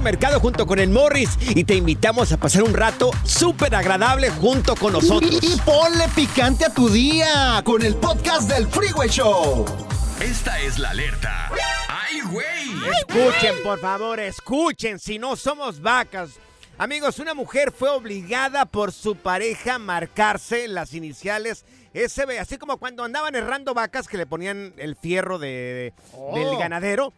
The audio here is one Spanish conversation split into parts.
Mercado junto con el Morris y te invitamos a pasar un rato súper agradable junto con nosotros. Y, y ponle picante a tu día con el podcast del Freeway Show. Esta es la alerta. ¡Ay, güey! Escuchen, por favor, escuchen, si no somos vacas. Amigos, una mujer fue obligada por su pareja a marcarse las iniciales SB, así como cuando andaban errando vacas que le ponían el fierro de, Oh. del ganadero.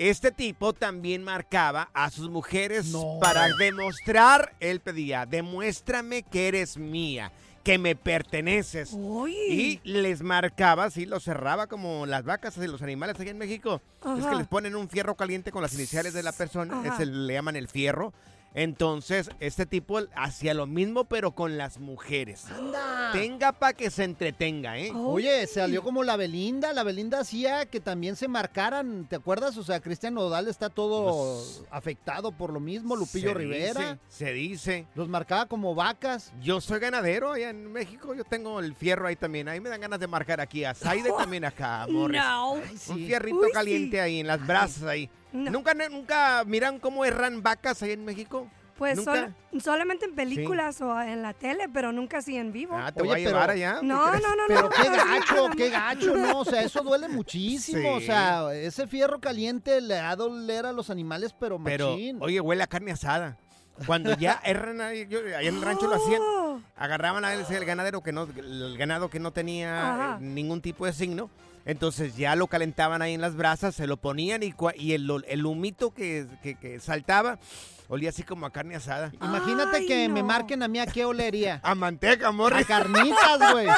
Este tipo también marcaba a sus mujeres para demostrar, él pedía, demuéstrame que eres mía, que me perteneces. Y les marcaba, así los cerraba como las vacas y los animales aquí en México. Es que les ponen un fierro caliente con las iniciales de la persona, Ajá. ese le llaman el fierro. Entonces, este tipo hacía lo mismo, pero con las mujeres. Tenga para que se entretenga, ¿eh? Oye, salió como la Belinda. La Belinda hacía que también se marcaran. ¿Te acuerdas? O sea, Cristian Nodal está todo Pues, afectado por lo mismo. Lupillo Se Rivera. dice, se dice. Los marcaba como vacas. Yo soy ganadero allá en México, yo tengo el fierro ahí también. Ahí me dan ganas de marcar aquí a Saide también acá, Morris. No. Ay, sí. Un fierrito Uy, sí. caliente ahí en las brasas ahí. No. ¿Nunca, nunca miran cómo erran vacas ahí en México? Pues sol- solamente en películas o en la tele, pero nunca así en vivo. Ah, te Oye, voy a llevar pero- allá. ¿qué no, no, no, Pero no. qué gacho, qué gacho, ¿no? O sea, eso duele muchísimo. O sea, ese fierro caliente le va a doler a los animales, pero Pero, machín. oye, huele a carne asada. Cuando ya erran ahí, yo- allá en el rancho lo hacían, Oh. agarraban a él, el ganadero que no, el ganado que no tenía eh, ningún tipo de signo. Entonces ya lo calentaban ahí en las brasas, se lo ponían y, y el, el humito que, que- que saltaba olía así como a carne asada. Imagínate Ay, que me marquen a mí a qué olería. A manteca, A morri. carnitas, güey.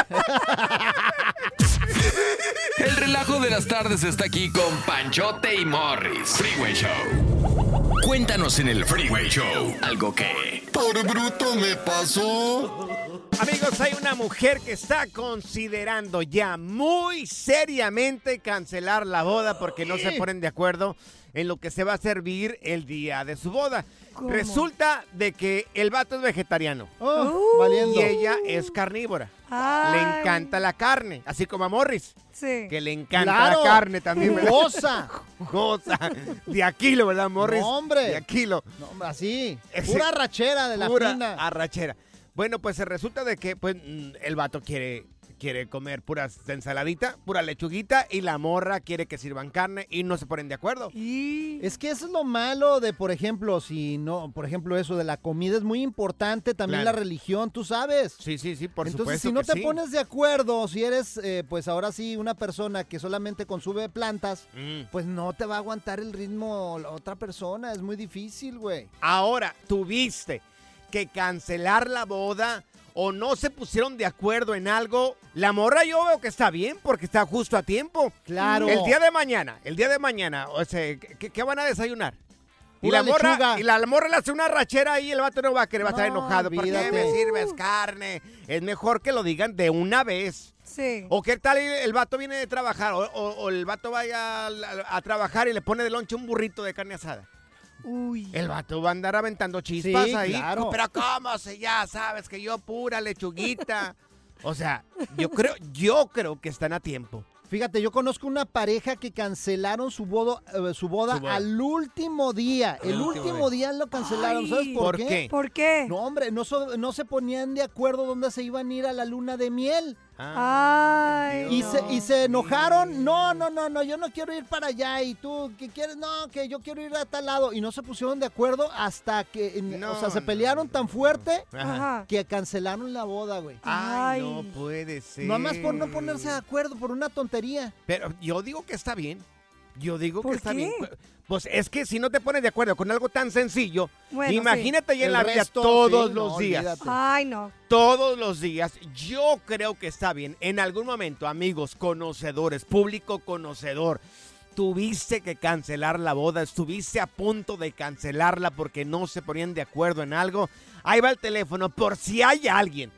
El relajo de las tardes está aquí con Panchote y Morris. Freeway Show. Cuéntanos en el Freeway Show algo que... Por bruto me pasó. Amigos, hay una mujer que está considerando ya muy seriamente cancelar la boda porque no se ponen de acuerdo en lo que se va a servir el día de su boda. ¿Cómo? Resulta de que el vato es vegetariano Oh, valiendo. y ella es carnívora. Le encanta la carne, así como a Morris, Sí. que le encanta Claro. la carne también. Jugosa. Jugosa. De a kilo, ¿verdad, Morris? No, hombre. De a kilo. No, hombre, así. Ese- Pura rachera de la Pura fina. arrachera. Bueno, pues se resulta de que pues, mm, el vato quiere, quiere comer puras ensaladita, pura lechuguita y la morra quiere que sirvan carne y no se ponen de acuerdo. Y... Es que eso es lo malo de, por ejemplo, si no, por ejemplo, eso de la comida es muy importante, también Claro. la religión, tú sabes. Sí, sí, sí, por Entonces, supuesto si no que te sí. pones de acuerdo, si eres, eh, pues ahora sí, una persona que solamente consume plantas, Mm. pues no te va a aguantar el ritmo la otra persona. Es muy difícil, güey. Ahora, tuviste que cancelar la boda o no se pusieron de acuerdo en algo. La morra yo veo que está bien porque está justo a tiempo. Claro. El día de mañana, el día de mañana, o sea, ¿qué, qué van a desayunar? Y la, morra, lechuga. y la morra le hace una rachera ahí y el vato no va a querer, va a estar No, enojado. ¿Por qué me sirves carne? Es mejor que lo digan de una vez. Sí. O qué tal el, el vato viene de trabajar, o, o- o el vato vaya a, a- a trabajar y le pone de lonche un burrito de carne asada. Uy. El vato va a andar aventando chispas Sí, ahí. claro. Pero ¿cómo? Si ya sabes que yo pura lechuguita. O sea, yo creo, yo creo que están a tiempo. Fíjate, yo conozco una pareja que cancelaron su, bodo- eh, su, boda Su boda. al último día. El último último día lo cancelaron. Ay. ¿Sabes por, ¿Por qué? qué? ¿Por qué? No, hombre, no, so- no se ponían de acuerdo dónde se iban a ir a la luna de miel. Ay. Y, no. se, y se enojaron. No, no, no, no, yo no quiero ir para allá. Y tú, ¿qué quieres? No, que yo quiero ir a tal lado. Y no se pusieron de acuerdo hasta que, No, o sea, se no, pelearon tan fuerte Ajá. Que cancelaron la boda, güey. Ay, Ay. no puede ser. No más por no ponerse de acuerdo, por una tontería. Pero yo digo que está bien. Yo digo que ¿Por está qué? bien. Pues es que si no te pones de acuerdo con algo tan sencillo, Bueno, imagínate ya en El la vida todos sí, los no, días. olvídate. Ay, no. Todos los días, yo creo que está bien. En algún momento, amigos, conocedores, público conocedor, tuviste que cancelar la boda, estuviste a punto de cancelarla porque no se ponían de acuerdo en algo. Ahí va el teléfono, por si hay alguien.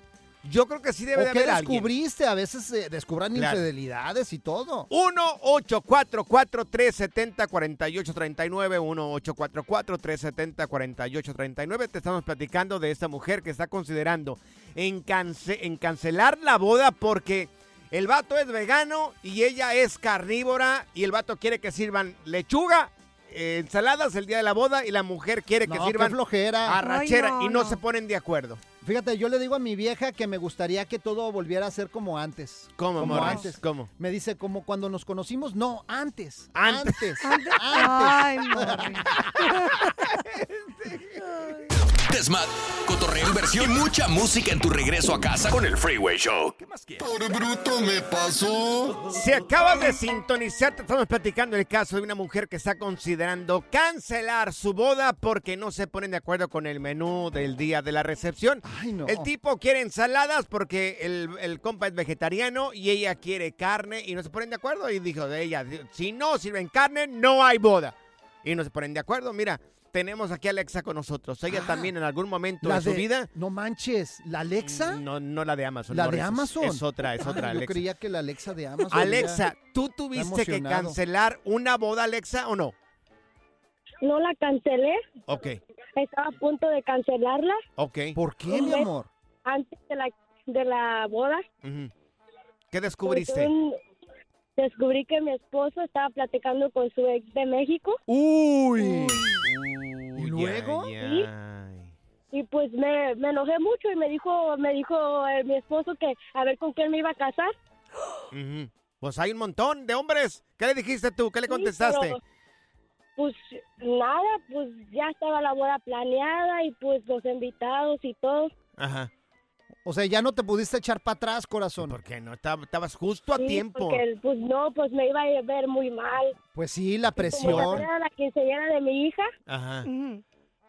Yo creo que sí debe de ¿O qué haber alguien. descubriste? A veces se descubran Claro. infidelidades y todo. 1-844-370-4839. 1-844-370-4839. Te estamos platicando de esta mujer que está considerando en, cance- en cancelar la boda porque el vato es vegano y ella es carnívora y el vato quiere que sirvan lechuga, eh, ensaladas el día de la boda y la mujer quiere que No, qué sirvan flojera. arrachera Ay, no, y no, no. se ponen de acuerdo. Fíjate, yo le digo a mi vieja que me gustaría que todo volviera a ser como antes. ¿Cómo, Como Morris? antes. ¿Cómo? Me dice, como cuando nos conocimos. No, antes. Antes. Antes. antes. Ay, Morris. Desmad, cotorreo, inversión y mucha música en tu regreso a casa con el Freeway Show. ¿Qué más quieres? Por bruto me pasó. Si acabas de sintonizar, te estamos platicando el caso de una mujer que está considerando cancelar su boda porque no se ponen de acuerdo con el menú del día de la recepción. Ay, no. El tipo quiere ensaladas porque el, el compa es vegetariano y ella quiere carne y no se ponen de acuerdo. Y dijo de ella, si no sirven carne, no hay boda. Y no se ponen de acuerdo. Mira, tenemos aquí a Alexa con nosotros. Ella Ah, también en algún momento La de su vida... No manches, ¿la Alexa? No, no la de Amazon. ¿La de es- Amazon? Es otra, es otra Ay, Yo Alexa. creía que la Alexa de Amazon. Alexa, ¿tú tuviste que cancelar una boda, Alexa, o no? No la cancelé, Ok, estaba a punto de cancelarla ok. ¿Por qué, mi amor? antes de la, de la boda. ¿Qué Pues, descubriste? un- descubrí que mi esposo estaba platicando con su ex de México Uy. Uy, ¿Y luego? ay. y pues me, me enojé mucho y me dijo me dijo eh, mi esposo que a ver con quién me iba a casar. Pues hay un montón de hombres. ¿Qué le dijiste tú? ¿Qué le Sí, contestaste? pero, pues nada, pues ya estaba la boda planeada y pues los invitados y todo. Ajá. O sea, ya no te pudiste echar para atrás, corazón. ¿Por qué no? Estab- Estabas justo a Sí, tiempo. Porque pues no, pues me iba a ver muy mal. Pues sí, la presión. era la quinceañera de mi hija, Ajá.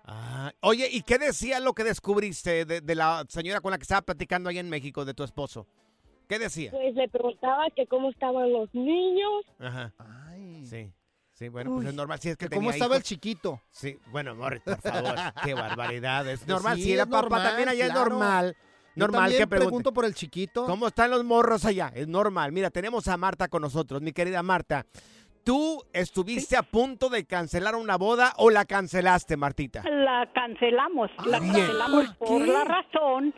Ah, Oye, ¿y qué decía lo que descubriste de, de la señora con la que estaba platicando ahí en México, de tu esposo? ¿Qué decía? pues le preguntaba que cómo estaban los niños. Ajá. Ay. Sí. Sí, bueno, pues es normal. Si es que Que ¿Cómo estaba el chiquito? Sí, bueno, Morris, por favor, qué barbaridad. Es Pues normal, sí, si era papá también allá claro. es normal. Normal también que pregunte. pregunto por el chiquito. ¿Cómo están los morros allá? Es normal. Mira, tenemos a Marta con nosotros, mi querida Marta. ¿Tú estuviste a punto de cancelar una boda o la cancelaste, Martita? La cancelamos, la bien. cancelamos ¿Por la razón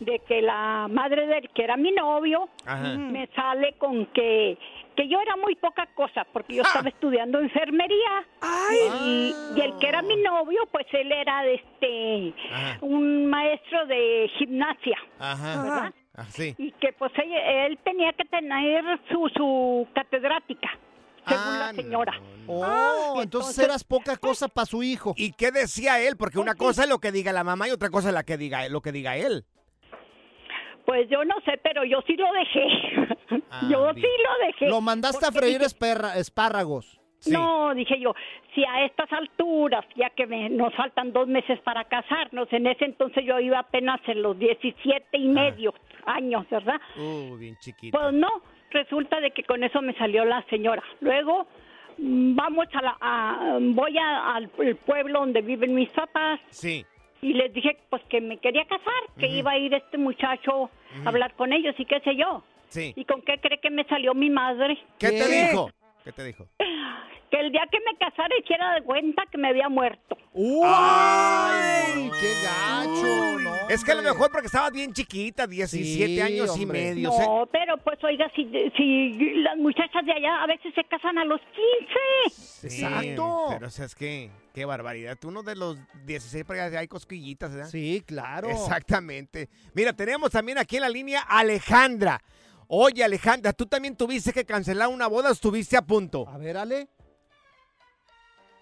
de que la madre del que era mi novio Ajá. me sale con que que yo era muy poca cosa porque yo ¡Ja! estaba estudiando enfermería Ay, y, y el que era mi novio pues él era de este Ajá. un maestro de gimnasia Ajá. ¿verdad? Ah, sí. y que pues él, él tenía que tener su su catedrática según Ah, la señora no, no. Oh, Ah, entonces entonces- eras poca cosa para su hijo. ¿Y qué decía él? Porque una cosa es lo que diga la mamá y otra cosa es la que diga, lo que diga él. Pues yo no sé, pero yo sí lo dejé. Ah, yo sí lo dejé. Lo mandaste a freír dije, esperra- espárragos. Sí. No, dije yo, si a estas alturas, ya que me- nos faltan dos meses para casarnos, en ese entonces yo iba apenas en los 17 Ah. y medio años, ¿verdad? Uh, bien chiquito. Pues no, resulta de que con eso me salió la señora. Luego, mm, vamos a la, a- voy a- al pueblo donde viven mis papás Sí. y les dije pues que me quería casar, que iba a ir este muchacho a hablar con ellos y qué sé yo. Sí. ¿Y con qué cree que me salió mi madre? ¿Qué te dijo? ¿Qué te dijo? Que el día que me casara hiciera de cuenta que me había muerto. ¡Ay! ¡Qué gacho! No, Es que a lo mejor porque estabas bien chiquita, 17 Sí, años y medio. o sea, No, pero pues oiga, si, si las muchachas de allá a veces se casan a los 15. Sí, Exacto. Pero o sea, es que, qué barbaridad. Tú uno de los 16 para allá hay cosquillitas, ¿verdad? Sí, claro. Exactamente. Mira, tenemos también aquí en la línea Alejandra. Oye, Alejandra, ¿tú también tuviste que cancelar una boda o estuviste a punto? A ver, Ale.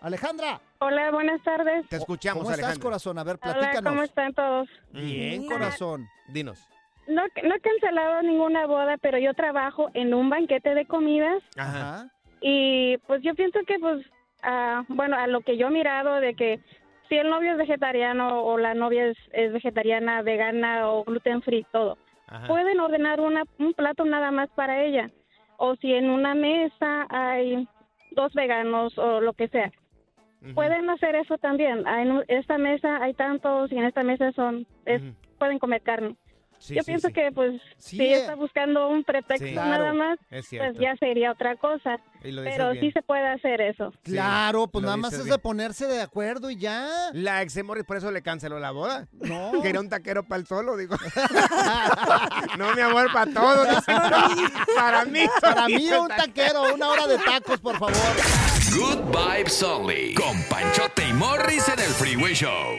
Alejandra. Hola, buenas tardes. Te escuchamos, ¿Cómo estás, corazón? A ver, Hola, platícanos. ¿cómo están todos? Bien, corazón. Dinos. No, no he cancelado ninguna boda, pero yo trabajo en un banquete de comidas Ajá. y pues yo pienso que pues, ah, bueno, a lo que yo he mirado de que si el novio es vegetariano o la novia es, es vegetariana, vegana o gluten free, todo, Ajá. pueden ordenar una, un plato nada más para ella. O si en una mesa hay dos veganos o lo que sea. Pueden hacer eso también. Ah, En esta mesa hay tantos y en esta mesa son es- pueden comer carne. Sí, Yo sí, pienso sí. que pues Sí, si eh. está buscando un pretexto Sí. nada Claro, más, Es pues ya sería otra cosa. Pero bien. sí se puede hacer eso. Sí, Claro, pues nada más es bien. de ponerse de acuerdo y ya. La ex Morris por eso le canceló la boda. No. Que era un taquero para el solo, digo. no, mi amor, para todos. dice. para mí. Para mí un taquero, una hora de tacos, por favor. Good Vibes Only. Con Panchote y Morris en el Freeway Show.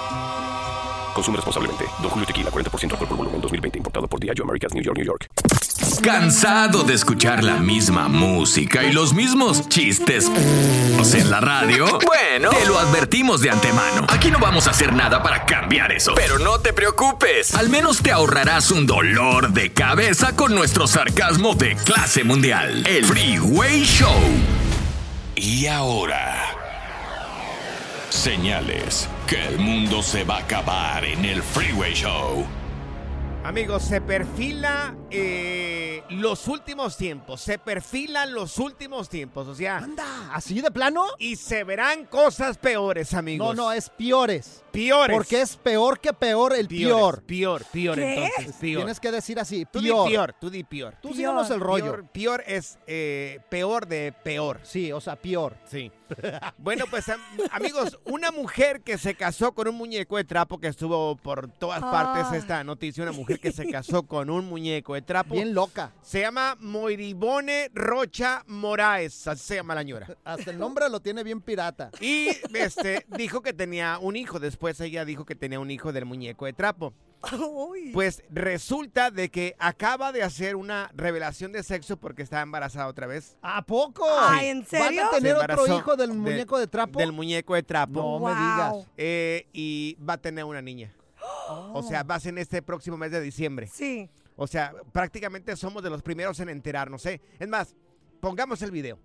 Consume responsablemente. Don Julio Tequila, 40% alcohol por volumen, 2020. Importado por Diageo Americas, New York, New York. ¿Cansado de escuchar la misma música y los mismos chistes en la radio? Bueno, te lo advertimos de antemano. Aquí no vamos a hacer nada para cambiar eso. Pero no te preocupes. Al menos te ahorrarás un dolor de cabeza con nuestro sarcasmo de clase mundial. El Freeway Show. Y ahora... Señales que el mundo se va a acabar en el Freeway Show. Amigos, se perfila eh, los últimos tiempos. Se perfilan los últimos tiempos. O sea, Anda, ¿así de plano? y se verán cosas peores, amigos. No, no, es peores. Peores. Porque es peor que peor el peor. Peor, peor, ¿Qué? entonces. Peor. Tienes que decir así, Tú di peor. peor, tú di peor. Tú el rollo. Peor, peor es eh, peor de peor. Sí, o sea, peor. Sí. Bueno, pues am- amigos, una mujer que se casó con un muñeco de trapo que estuvo por todas partes Ah. esta noticia, una mujer que se casó con un muñeco de trapo. Bien loca. Se llama Moiribone Rocha Moraes, así se llama la señora. Hasta el nombre lo tiene bien pirata. Y este dijo que tenía un hijo, después ella dijo que tenía un hijo del muñeco de trapo. Uy. Pues resulta de que acaba de hacer una revelación de sexo porque está embarazada otra vez. ¿A poco? Ay, ¿en serio? ¿Van a tener otro hijo del de- muñeco de trapo? Del muñeco de trapo. No me digas. Eh, y va a tener una niña. Oh. O sea, va a ser en este próximo mes de diciembre. Sí. O sea, prácticamente somos de los primeros en enterarnos, ¿eh? Es más, pongamos el video.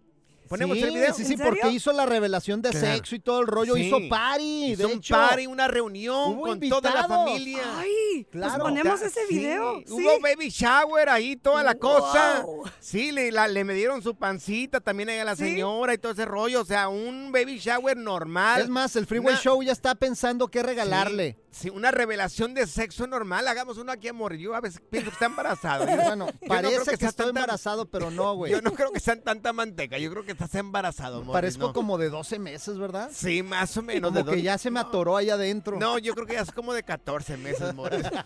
¿Ponemos sí, el video? Sí, ¿En sí, porque hizo la revelación de sexo y todo el rollo. Sí. Hizo party. Hizo de un hecho. party, una reunión Hubo con toda la invitados. familia. Ay. Pues Claro. ponemos Ta- ese video. Sí. Hubo baby shower ahí, toda la cosa. Wow. Sí, le, la- le medieron su pancita también ahí a la Sí. señora y todo ese rollo. O sea, un baby shower normal. Es más, el Freeway Una- Show ya está pensando qué regalarle. Sí, una revelación de sexo normal. Hagamos uno aquí a morir. Yo a veces pienso que está embarazado. Bueno, yo no parece que, sea estoy tanta- embarazado, pero no, güey. Yo no creo que sean tanta manteca. Yo creo que estás embarazado, Morris, Parezco ¿no? como de 12 meses, ¿verdad? Sí, más o menos. Como de que ya se me atoró ahí adentro. No, yo creo que ya es como de 14 meses, Morris.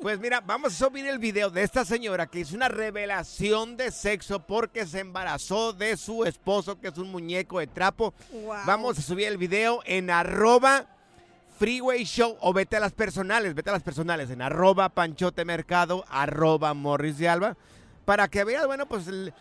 Pues mira, vamos a subir el video de esta señora que hizo una revelación de sexo porque se embarazó de su esposo, que es un muñeco de trapo. Wow. Vamos a subir el video en arroba Freeway Show o vete a las personales, vete a las personales en arroba Panchote Mercado, arroba Morris de Alba, para que veas, bueno, pues el-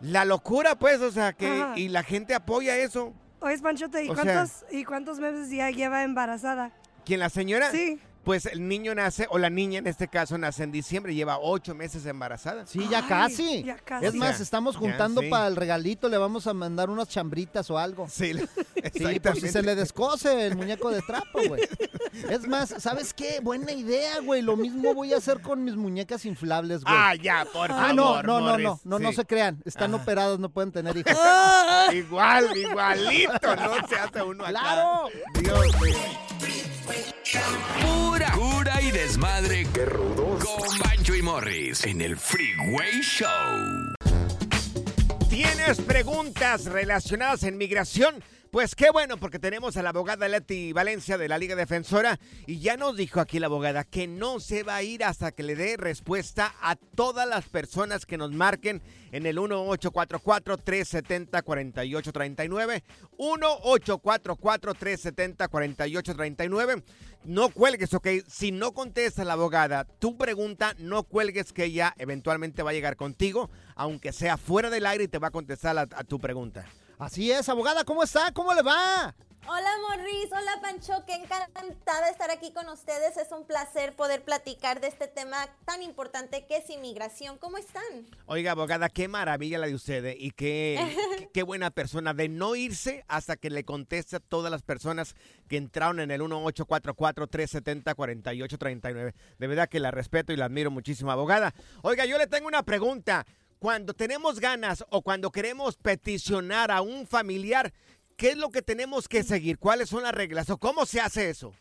la locura, pues, o sea, que Ajá. y la gente apoya eso. Oye, Panchote, ¿y O sea- cuántos, ¿y cuántos meses ya lleva embarazada? ¿Quién la señora? Sí. Pues el niño nace, o la niña en este caso nace en diciembre, lleva ocho meses embarazada. Sí, ya Ay, casi. ya casi. Es más, Ya, estamos ya, juntando sí. para el regalito, le vamos a mandar unas chambritas o algo. Sí, Sí, por si se le descose el muñeco de trapo, güey. Es más, ¿sabes qué? Buena idea, güey. Lo mismo voy a hacer con mis muñecas inflables, güey. Ah, ya, por favor. Ah, no, no, no, Morris. no, no, no Sí. se crean. Están Ajá. operados, no pueden tener hijos. Igual, igualito, no se hace uno acá. ¡Claro! Dios mío. Pura cura y desmadre. ¡Qué rudos! Con Bancho y Morris en el Freeway Show. ¿Tienes preguntas relacionadas en migración? Pues qué bueno, porque tenemos a la abogada Leti Valencia de la Liga Defensora y ya nos dijo aquí la abogada que no se va a ir hasta que le dé respuesta a todas las personas que nos marquen en el 1844-370-4839. 1844-370-4839. No cuelgues, ok. Si no contesta la abogada tu pregunta, no cuelgues que ella eventualmente va a llegar contigo, aunque sea fuera del aire y te va a contestar a, a tu pregunta. Así es, abogada, ¿cómo está? ¿Cómo le va? Hola Morris, hola Pancho, qué encantada de estar aquí con ustedes. Es un placer poder platicar de este tema tan importante que es inmigración. ¿Cómo están? Oiga, abogada, qué maravilla la de ustedes y qué, qué, qué buena persona de no irse hasta que le conteste a todas las personas que entraron en el 1844-370-4839. De verdad que la respeto y la admiro muchísimo, abogada. Oiga, yo le tengo una pregunta. Cuando tenemos ganas o cuando queremos peticionar a un familiar, ¿qué es lo que tenemos que seguir? ¿Cuáles son las reglas o cómo se hace eso?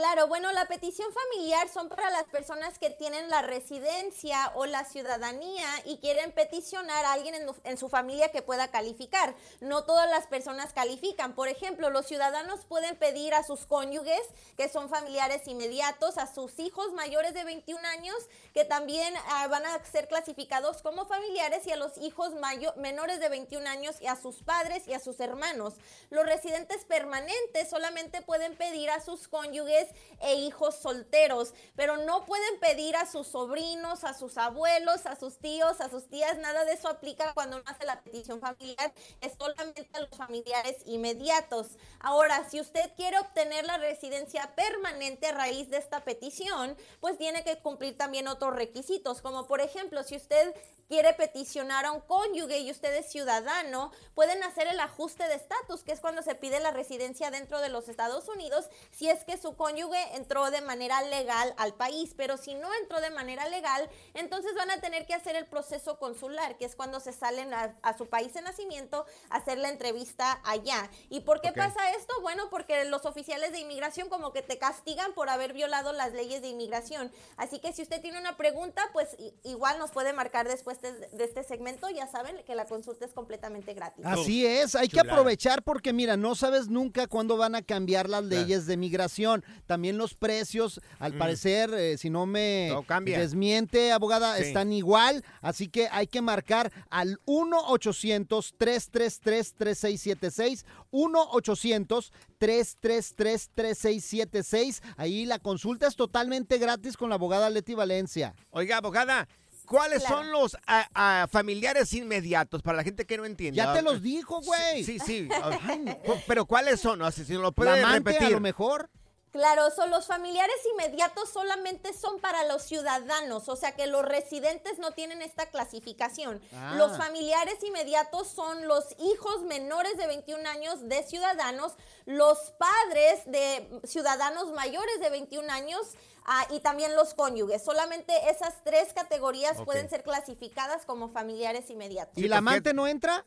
Claro, bueno, la petición familiar son para las personas que tienen la residencia o la ciudadanía y quieren peticionar a alguien en, su familia que pueda calificar. No todas las personas califican. Por ejemplo, los ciudadanos pueden pedir a sus cónyuges, que son familiares inmediatos, a sus hijos mayores de 21 años, que también uh, van a ser clasificados como familiares, y a los hijos menores de 21 años, y a sus padres y a sus hermanos. Los residentes permanentes solamente pueden pedir a sus cónyuges e hijos solteros, pero no pueden pedir a sus sobrinos, a sus abuelos, a sus tíos, a sus tías, nada de eso aplica cuando uno hace la petición familiar, es solamente a los familiares inmediatos. Ahora, si usted quiere obtener la residencia permanente a raíz de esta petición, pues tiene que cumplir también otros requisitos, como por ejemplo, si usted quiere peticionar a un cónyuge y usted es ciudadano, pueden hacer el ajuste de estatus, que es cuando se pide la residencia dentro de los Estados Unidos, si es que su cónyuge entró de manera legal al país, pero si no entró de manera legal, entonces van a tener que hacer el proceso consular, que es cuando se salen a, a su país de nacimiento a hacer la entrevista allá. ¿Y por qué okay. pasa esto? Bueno, porque los oficiales de inmigración como que te castigan por haber violado las leyes de inmigración. Así que si usted tiene una pregunta, pues igual nos puede marcar después de, de este segmento. Ya saben que la consulta es completamente gratis. Así es, hay Chulada. que aprovechar porque mira, no sabes nunca cuándo van a cambiar las leyes de migración. También los precios, al mm. parecer, eh, si no me no desmiente, abogada, sí. están igual. Así que hay que marcar al 1-800-333-3676. 1-800-333-3676. Ahí la consulta es totalmente gratis con la abogada Leti Valencia. Oiga, abogada. ¿Cuáles claro. son los a, a, familiares inmediatos para la gente que no entiende? Ya te los dijo, güey. Sí, sí. sí. Pero ¿cuáles son? O sea, si no lo puede la amante, repetir. a lo mejor. Claro, son los familiares inmediatos solamente son para los ciudadanos, o sea que los residentes no tienen esta clasificación. Ah. Los familiares inmediatos son los hijos menores de 21 años de ciudadanos, los padres de ciudadanos mayores de 21 años ah, y también los cónyuges. Solamente esas tres categorías pueden ser clasificadas como familiares inmediatos. ¿Y la amante no entra?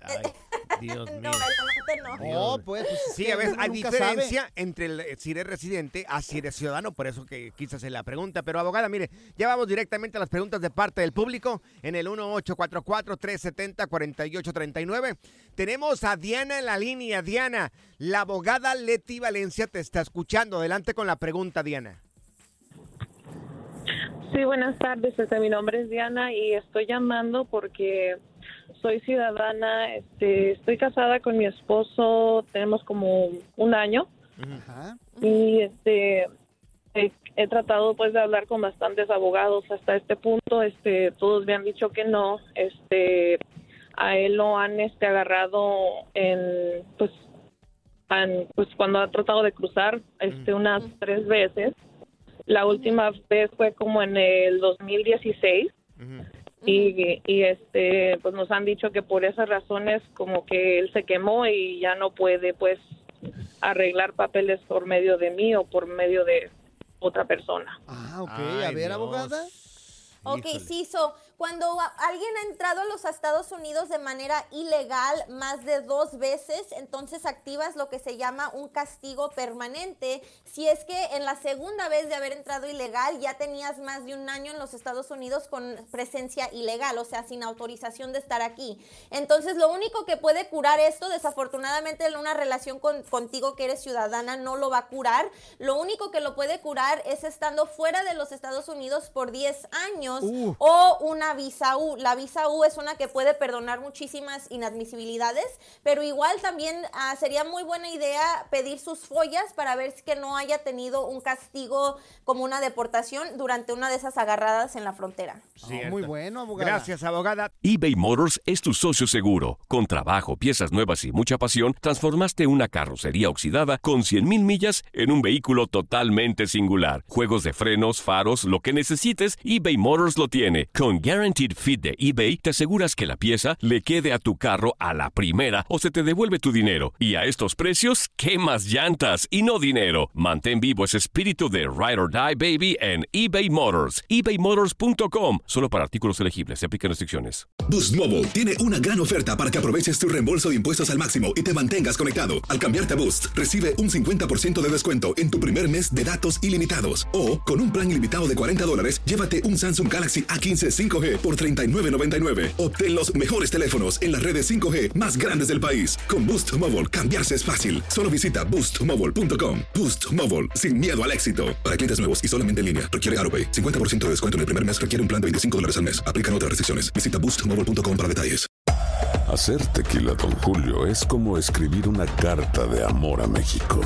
Dios mío. No, no. No, pues. pues, es Sí, a veces uno hay diferencia entre el, eh, si eres residente a si eres ciudadano, por eso que quise hacer la pregunta. Pero abogada, mire, ya vamos directamente a las preguntas de parte del público en el 1844-370-4839. Tenemos a Diana en la línea. Diana, la abogada Leti Valencia te está escuchando. Adelante con la pregunta, Diana. Sí, buenas tardes. Este, mi nombre es Diana y estoy llamando porque soy ciudadana. Este, estoy casada con mi esposo. Tenemos como un año y este he, he tratado pues de hablar con bastantes abogados hasta este punto. Este, todos me han dicho que no. Este, a él lo han este agarrado en pues pues cuando ha tratado de cruzar este unas tres veces. La última vez fue como en el 2016 y, y este pues nos han dicho que por esas razones como que él se quemó y ya no puede pues arreglar papeles por medio de mí o por medio de otra persona. Ah, ok. Ay, a ver, Dios. abogada. Ok, sí, so, cuando alguien ha entrado a los Estados Unidos de manera ilegal más de dos veces, entonces activas lo que se llama un castigo permanente. Si es que en la segunda vez de haber entrado ilegal ya tenías más de un año en los Estados Unidos con presencia ilegal, o sea, sin autorización de estar aquí. Entonces, lo único que puede curar esto, desafortunadamente en una relación con- contigo que eres ciudadana no lo va a curar. Lo único que lo puede curar es estando fuera de los Estados Unidos por 10 años Uh. o una visa U. La visa U es una que puede perdonar muchísimas inadmisibilidades, pero igual también ah, sería muy buena idea pedir sus follas para ver si que no haya tenido un castigo como una deportación durante una de esas agarradas en la frontera. muy bueno, abogada. Gracias, abogada. eBay Motors es tu socio seguro. Con trabajo, piezas nuevas y mucha pasión, transformaste una carrocería oxidada con 100.000 millas en un vehículo totalmente singular. Juegos de frenos, faros, lo que necesites, eBay Motors lo tiene. Con Guaranteed Fit de eBay, te aseguras que la pieza le quede a tu carro a la primera o se te devuelve tu dinero. Y a estos precios, ¿qué más llantas y no dinero? Mantén vivo ese espíritu de Ride or Die Baby en eBay Motors. ebaymotors.com. Solo para artículos elegibles. Se aplican restricciones. Boost Mobile tiene una gran oferta para que aproveches tu reembolso de impuestos al máximo y te mantengas conectado. Al cambiarte a Boost, recibe un 50% de descuento en tu primer mes de datos ilimitados. O, con un plan ilimitado de 40 dólares, llévate un Samsung Galaxy A15 5G por $39.99. Obtén los mejores teléfonos en las redes 5G más grandes del país. Con Boost Mobile, cambiarse es fácil. Solo visita boostmobile.com. Boost Mobile, sin miedo al éxito. Para clientes nuevos y solamente en línea, requiere AroPay. 50% de descuento en el primer mes requiere un plan de 25 dólares al mes. Aplican otras restricciones. Visita boostmobile.com para detalles. Hacer tequila, Don Julio, es como escribir una carta de amor a México.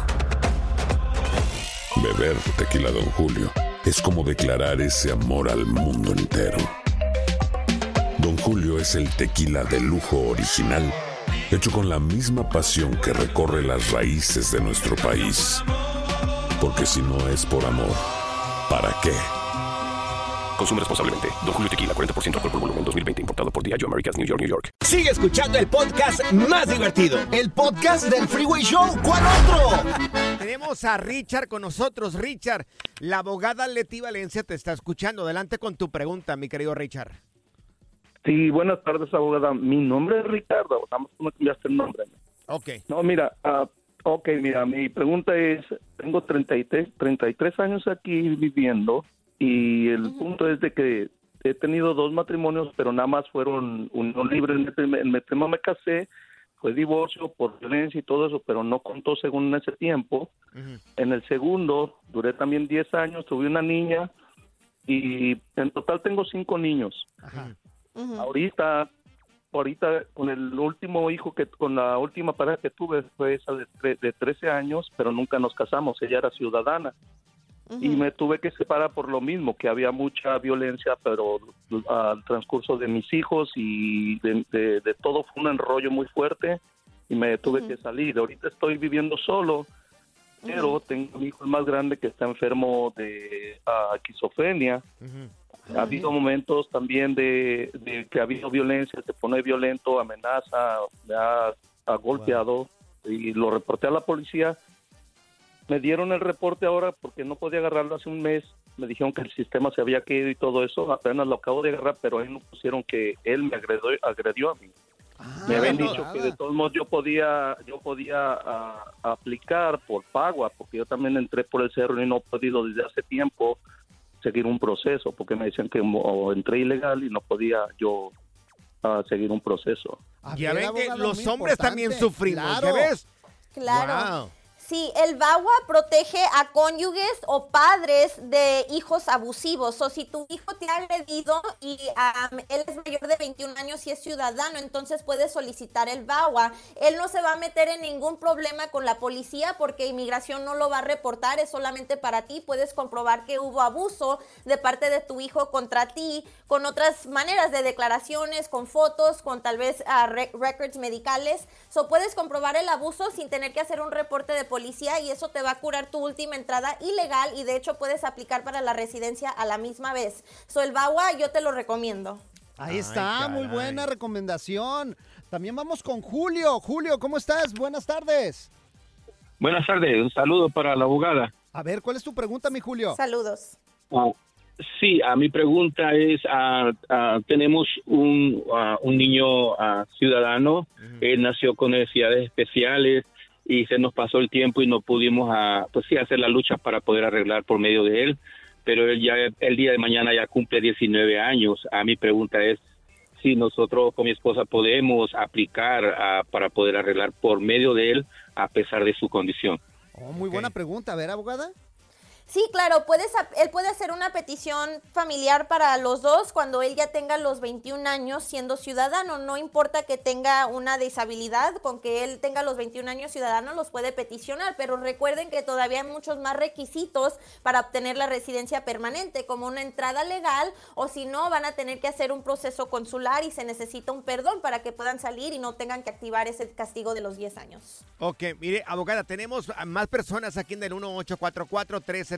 Beber tequila, Don Julio, es como declarar ese amor al mundo entero. Don Julio es el tequila de lujo original, hecho con la misma pasión que recorre las raíces de nuestro país. Porque si no es por amor, ¿para qué? Consume responsablemente. Don Julio Tequila, 40% alcohol por volumen, 2020. Importado por Diageo Americas, New York, New York. Sigue escuchando el podcast más divertido. El podcast del Freeway Show. ¿Cuál otro? Tenemos a Richard con nosotros. Richard, la abogada Leti Valencia te está escuchando. Adelante con tu pregunta, mi querido Richard. Sí, buenas tardes, abogada. Mi nombre es Ricardo. Nada más tú me cambiaste el nombre. Ok. No, mira, ah, ok, mira, mi pregunta es, tengo 33, 33 años aquí viviendo y el punto es de que he tenido dos matrimonios, pero nada más fueron unión libre. En el primer, me casé, fue divorcio por violencia y todo eso, pero no contó según en ese tiempo. En el segundo duré también 10 años, tuve una niña y en total tengo cinco niños. Ahorita, ahorita con el último hijo que, con la última pareja que tuve fue esa de, tre- de 13 años, pero nunca nos casamos. Ella era ciudadana y me tuve que separar por lo mismo, que había mucha violencia, pero al transcurso de mis hijos y de, de- de todo fue un enrollo muy fuerte y me tuve que salir. Ahorita estoy viviendo solo Pero tengo un hijo más grande que está enfermo de uh, esquizofrenia. Ha habido momentos también de, de, que ha habido violencia, se pone violento, amenaza, me ha, ha golpeado y lo reporté a la policía. Me dieron el reporte ahora porque no podía agarrarlo hace un mes. Me dijeron que el sistema se había caído y todo eso. Apenas lo acabo de agarrar, pero ahí no pusieron que él me agredió, agredió a mí. me habían dicho que de todos modos yo podía yo podía a, aplicar por Pagua, porque yo también entré por el cerro y no he podido desde hace tiempo seguir un proceso, porque me decían que entré ilegal y no podía yo ah, seguir un proceso. Ya ven que los hombres también sufrimos, ¿ya Claro. ves? Claro. Wow. Sí, el VAWA protege a cónyuges o padres de hijos abusivos. O si tu hijo te ha agredido y él es mayor de 21 años y es ciudadano, entonces puedes solicitar el VAWA. Él no se va a meter en ningún problema con la policía porque inmigración no lo va a reportar, es solamente para ti. Puedes comprobar que hubo abuso de parte de tu hijo contra ti con otras maneras de declaraciones, con fotos, con tal vez ah, re- records medicales. So puedes comprobar el abuso sin tener que hacer un reporte de policía y eso te va a curar tu última entrada ilegal y de hecho puedes aplicar para la residencia a la misma vez. So el yo te lo recomiendo. Ahí está, muy buena recomendación. También vamos con Julio. Julio, ¿cómo estás? Buenas tardes. Buenas tardes, un saludo para la abogada. A ver, ¿cuál es tu pregunta, mi Julio? Saludos. Ah, sí, a mi pregunta es, ah, tenemos un, ah, un niño ah, ciudadano, él nació con necesidades especiales y se nos pasó el tiempo y no pudimos ah, pues sí, hacer la lucha para poder arreglar por medio de él, pero él ya el día de mañana ya cumple 19 años. A mi pregunta es si nosotros con mi esposa podemos aplicar ah, para poder arreglar por medio de él a pesar de su condición. Oh, muy buena pregunta. A ver, abogada. Sí, claro, puedes, él puede hacer una petición familiar para los dos cuando él ya tenga los 21 años siendo ciudadano. No importa que tenga una disabilidad, con que él tenga los 21 años ciudadano los puede peticionar, pero recuerden que todavía hay muchos más requisitos para obtener la residencia permanente, como una entrada legal o si no van a tener que hacer un proceso consular y se necesita un perdón para que puedan salir y no tengan que activar ese castigo de los 10 años. Ok, mire, abogada, tenemos más personas aquí en el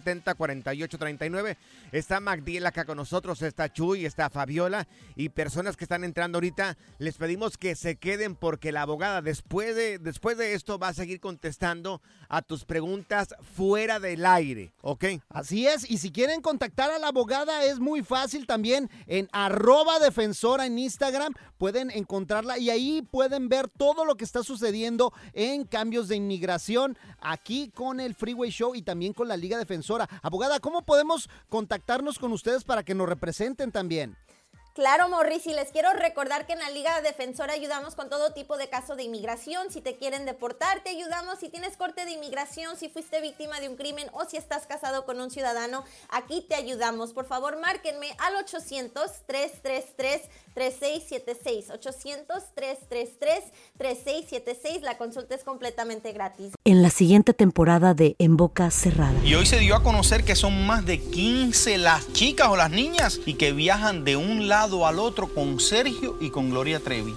1844-370-4839. Está Magdiel acá con nosotros, está Chuy, está Fabiola y personas que están entrando ahorita. Les pedimos que se queden porque la abogada después de, después de esto va a seguir contestando a tus preguntas fuera del aire, ¿ok? Así es, y si quieren contactar a la abogada es muy fácil también en arroba defensora en Instagram, pueden encontrarla y ahí pueden ver todo lo que está sucediendo en cambios de inmigración aquí con el Freeway Show y también con la Liga Defensora. Abogada, ¿cómo podemos contactarnos con ustedes para que nos representen también? Claro, Morris, y les quiero recordar que en la Liga Defensora ayudamos con todo tipo de caso de inmigración. Si te quieren deportar, te ayudamos. Si tienes corte de inmigración, si fuiste víctima de un crimen o si estás casado con un ciudadano, aquí te ayudamos. Por favor, márquenme al 800-333-3676. 800-333-3676. La consulta es completamente gratis. En la siguiente temporada de En Boca Cerrada. Y hoy se dio a conocer que son más de 15 las chicas o las niñas y que viajan de un lado al otro con Sergio y con Gloria Trevi.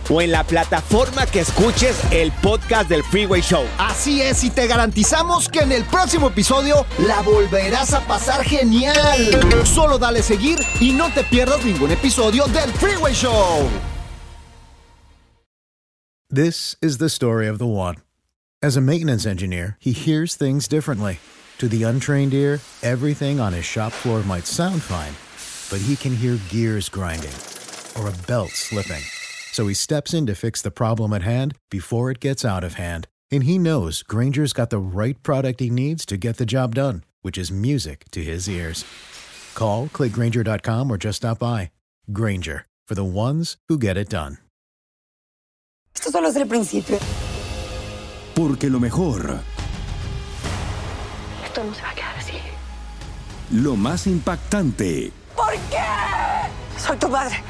o en la plataforma que escuches el podcast del Freeway Show. Así es, y te garantizamos que en el próximo episodio la volverás a pasar genial. Solo dale seguir y no te pierdas ningún episodio del Freeway Show. This is the story of the one. As a maintenance engineer, he hears things differently. To the untrained ear, everything on his shop floor might sound fine, but he can hear gears grinding or a belt slipping. So he steps in to fix the problem at hand before it gets out of hand. And he knows Granger's got the right product he needs to get the job done, which is music to his ears. Call, clickgranger.com, or just stop by. Granger, for the ones who get it done. Esto solo es el principio. Porque lo mejor. Esto no se va a quedar así. Lo más impactante. ¿Por qué? Soy tu madre.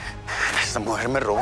Esta mujer me robó.